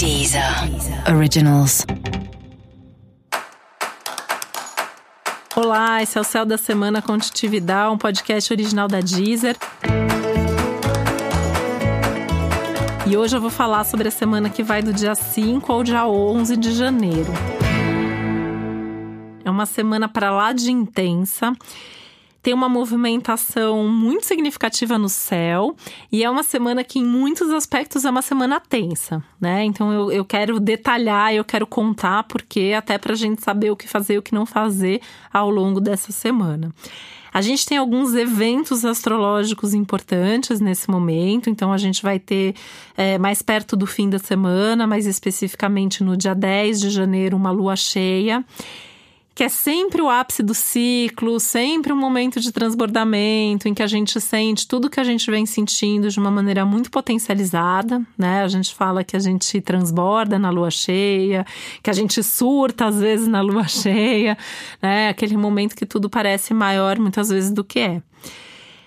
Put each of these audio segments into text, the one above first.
Deezer Originals. Olá, esse é o Céu da Semana com Titividade, um podcast original da Deezer. E hoje eu vou falar sobre a semana que vai do dia 5 ao dia 11 de janeiro. É uma semana para lá de intensa tem uma movimentação muito significativa no céu e é uma semana que, em muitos aspectos, é uma semana tensa, né? Então eu, eu quero detalhar, eu quero contar, porque até para a gente saber o que fazer e o que não fazer ao longo dessa semana. A gente tem alguns eventos astrológicos importantes nesse momento, então a gente vai ter é, mais perto do fim da semana, mais especificamente no dia 10 de janeiro, uma lua cheia que é sempre o ápice do ciclo, sempre um momento de transbordamento em que a gente sente tudo que a gente vem sentindo de uma maneira muito potencializada, né? A gente fala que a gente transborda na lua cheia, que a gente surta às vezes na lua cheia, né? Aquele momento que tudo parece maior muitas vezes do que é.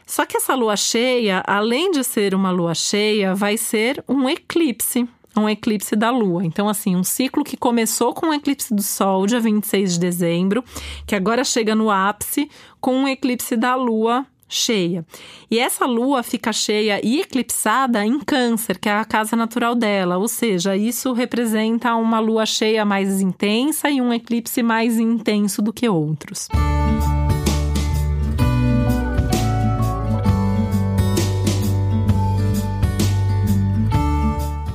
Só que essa lua cheia, além de ser uma lua cheia, vai ser um eclipse um eclipse da Lua. Então, assim, um ciclo que começou com o eclipse do Sol, dia 26 de dezembro, que agora chega no ápice com um eclipse da Lua cheia. E essa lua fica cheia e eclipsada em Câncer, que é a casa natural dela, ou seja, isso representa uma lua cheia mais intensa e um eclipse mais intenso do que outros. Música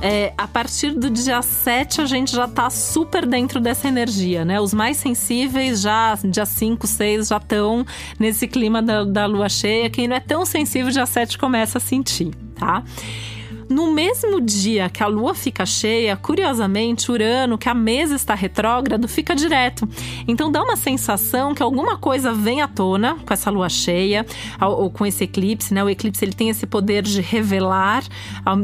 é, a partir do dia 7 a gente já tá super dentro dessa energia, né? Os mais sensíveis já, dia 5, 6, já estão nesse clima da, da lua cheia. Quem não é tão sensível, dia 7 começa a sentir, tá? No mesmo dia que a lua fica cheia, curiosamente, Urano, que a mesa está retrógrado, fica direto. Então dá uma sensação que alguma coisa vem à tona com essa lua cheia ou com esse eclipse, né? O eclipse ele tem esse poder de revelar,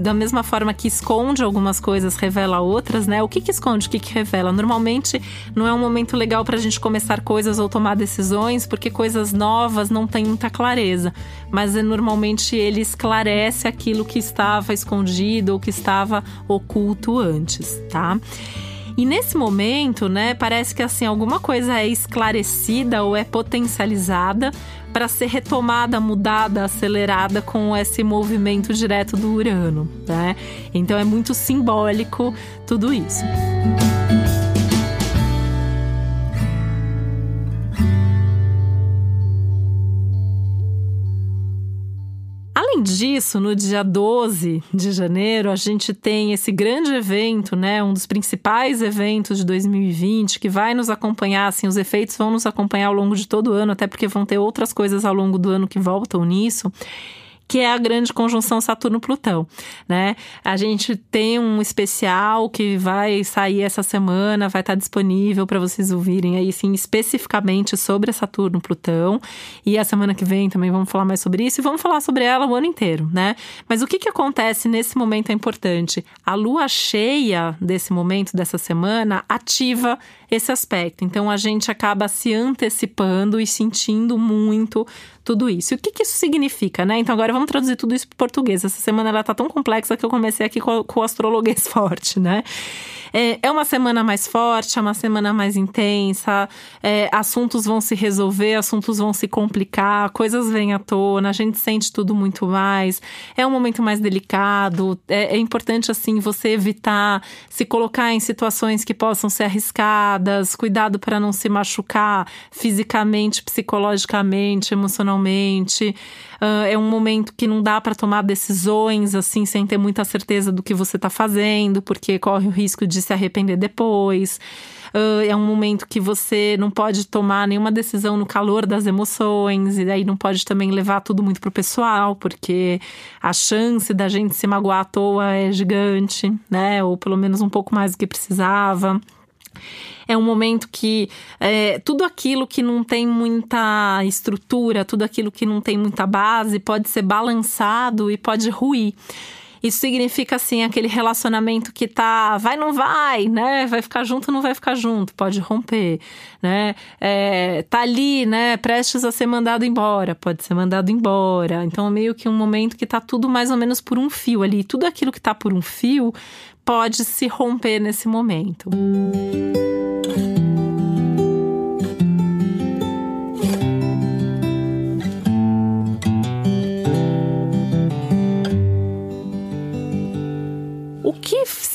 da mesma forma que esconde algumas coisas, revela outras, né? O que, que esconde, o que, que revela? Normalmente não é um momento legal para a gente começar coisas ou tomar decisões, porque coisas novas não têm muita clareza. Mas é, normalmente ele esclarece aquilo que estava escondido escondido ou que estava oculto antes, tá? E nesse momento, né, parece que assim alguma coisa é esclarecida ou é potencializada para ser retomada, mudada, acelerada com esse movimento direto do Urano, né? Então é muito simbólico tudo isso. Além disso, no dia 12 de janeiro, a gente tem esse grande evento, né, um dos principais eventos de 2020, que vai nos acompanhar, assim, os efeitos vão nos acompanhar ao longo de todo o ano, até porque vão ter outras coisas ao longo do ano que voltam nisso que é a grande conjunção Saturno-Plutão, né? A gente tem um especial que vai sair essa semana, vai estar disponível para vocês ouvirem aí, sim, especificamente sobre Saturno-Plutão. E a semana que vem também vamos falar mais sobre isso e vamos falar sobre ela o ano inteiro, né? Mas o que, que acontece nesse momento é importante. A lua cheia desse momento, dessa semana, ativa esse aspecto. Então a gente acaba se antecipando e sentindo muito tudo isso. E o que, que isso significa, né? Então agora vamos traduzir tudo isso para português. Essa semana ela tá tão complexa que eu comecei aqui com, com o astrologuês forte, né? É, é, uma semana mais forte, é uma semana mais intensa, é, assuntos vão se resolver, assuntos vão se complicar, coisas vêm à tona, a gente sente tudo muito mais. É um momento mais delicado, é, é importante, assim, você evitar se colocar em situações que possam ser arriscadas, cuidado para não se machucar fisicamente, psicologicamente, emocionalmente. Uh, é um momento que não dá para tomar decisões assim sem ter muita certeza do que você está fazendo, porque corre o risco de se arrepender depois. Uh, é um momento que você não pode tomar nenhuma decisão no calor das emoções, e daí não pode também levar tudo muito pro pessoal, porque a chance da gente se magoar à toa é gigante, né? Ou pelo menos um pouco mais do que precisava. É um momento que é, tudo aquilo que não tem muita estrutura, tudo aquilo que não tem muita base, pode ser balançado e pode ruir. Isso significa assim aquele relacionamento que tá, vai não vai, né? Vai ficar junto, não vai ficar junto, pode romper, né? É, tá ali, né? Prestes a ser mandado embora, pode ser mandado embora. Então meio que um momento que tá tudo mais ou menos por um fio ali. Tudo aquilo que tá por um fio pode se romper nesse momento.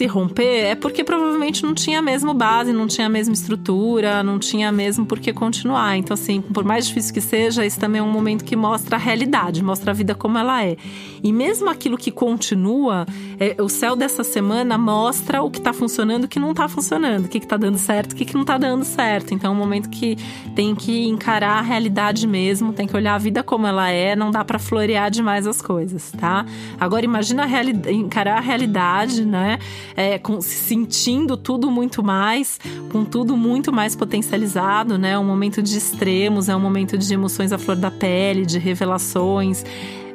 Se romper é porque provavelmente não tinha a mesma base, não tinha a mesma estrutura, não tinha mesmo por que continuar. Então, assim, por mais difícil que seja, isso também é um momento que mostra a realidade, mostra a vida como ela é. E mesmo aquilo que continua, é, o céu dessa semana mostra o que está funcionando e o que não está funcionando, o que está dando certo e o que, que não está dando certo. Então, é um momento que tem que encarar a realidade mesmo, tem que olhar a vida como ela é, não dá para florear demais as coisas, tá? Agora, imagina a encarar a realidade, né? É, com, sentindo tudo muito mais, com tudo muito mais potencializado, né? Um momento de extremos, é um momento de emoções à flor da pele, de revelações.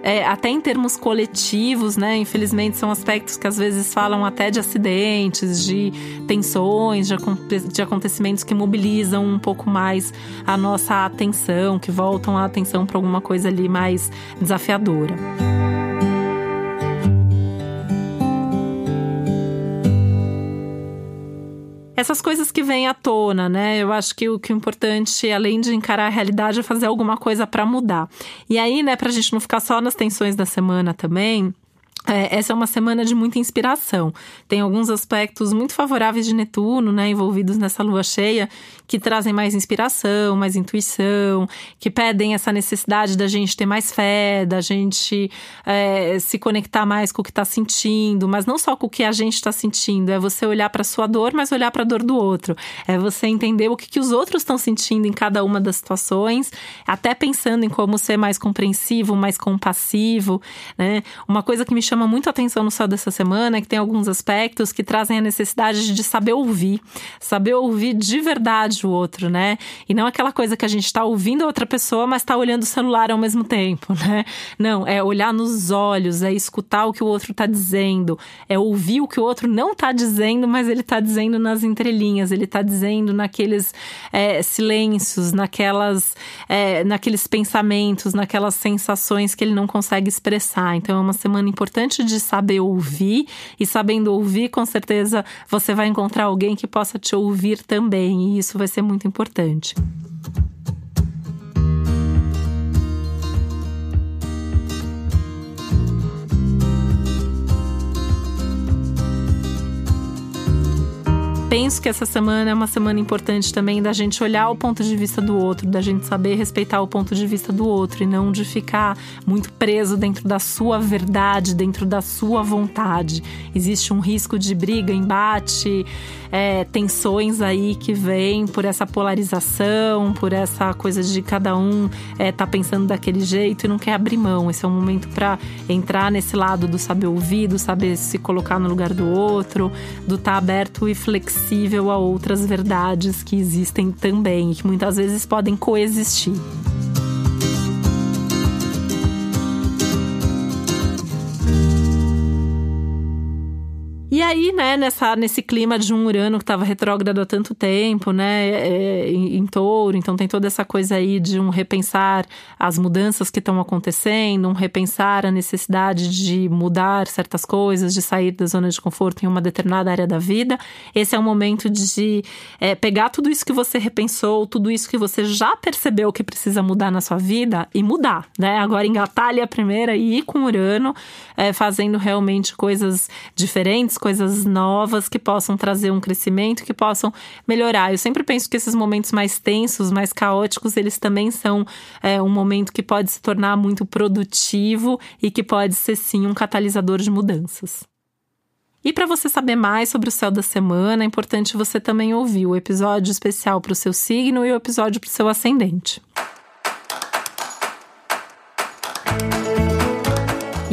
É, até em termos coletivos, né? Infelizmente, são aspectos que às vezes falam até de acidentes, de tensões, de, de acontecimentos que mobilizam um pouco mais a nossa atenção, que voltam a atenção para alguma coisa ali mais desafiadora. Essas coisas que vêm à tona, né? Eu acho que o que é importante, além de encarar a realidade, é fazer alguma coisa para mudar. E aí, né, pra gente não ficar só nas tensões da semana também, é, essa é uma semana de muita inspiração. Tem alguns aspectos muito favoráveis de Netuno, né, envolvidos nessa lua cheia, que trazem mais inspiração, mais intuição, que pedem essa necessidade da gente ter mais fé, da gente é, se conectar mais com o que está sentindo, mas não só com o que a gente está sentindo, é você olhar para sua dor, mas olhar para a dor do outro. É você entender o que, que os outros estão sentindo em cada uma das situações, até pensando em como ser mais compreensivo, mais compassivo, né? Uma coisa que me chama chama muito atenção no céu dessa semana que tem alguns aspectos que trazem a necessidade de saber ouvir, saber ouvir de verdade o outro, né? E não aquela coisa que a gente está ouvindo a outra pessoa, mas está olhando o celular ao mesmo tempo, né? Não, é olhar nos olhos, é escutar o que o outro está dizendo, é ouvir o que o outro não está dizendo, mas ele está dizendo nas entrelinhas, ele está dizendo naqueles é, silêncios, naquelas, é, naqueles pensamentos, naquelas sensações que ele não consegue expressar. Então é uma semana importante importante de saber ouvir e sabendo ouvir, com certeza você vai encontrar alguém que possa te ouvir também, e isso vai ser muito importante. Penso que essa semana é uma semana importante também da gente olhar o ponto de vista do outro, da gente saber respeitar o ponto de vista do outro e não de ficar muito preso dentro da sua verdade, dentro da sua vontade. Existe um risco de briga, embate, é, tensões aí que vêm por essa polarização, por essa coisa de cada um é, tá pensando daquele jeito e não quer abrir mão. Esse é um momento para entrar nesse lado do saber ouvir, do saber se colocar no lugar do outro, do estar tá aberto e flexível a outras verdades que existem também que muitas vezes podem coexistir. E aí, né, nessa, nesse clima de um Urano que estava retrógrado há tanto tempo, né, é, em, em, touro, então tem toda essa coisa aí de um repensar as mudanças que estão acontecendo, um repensar a necessidade de mudar certas coisas, de sair da zona de conforto em uma determinada área da vida. Esse é o momento de é, pegar tudo isso que você repensou, tudo isso que você já percebeu que precisa mudar na sua vida e mudar, né? Agora engatar ali a primeira e ir com Urano, é, fazendo realmente coisas diferentes coisas novas que possam trazer um crescimento, que possam melhorar. Eu sempre penso que esses momentos mais tensos, mais caóticos, eles também são é, um momento que pode se tornar muito produtivo e que pode ser sim um catalisador de mudanças. E para você saber mais sobre o céu da semana, é importante você também ouvir o episódio especial para o seu signo e o episódio para o seu ascendente.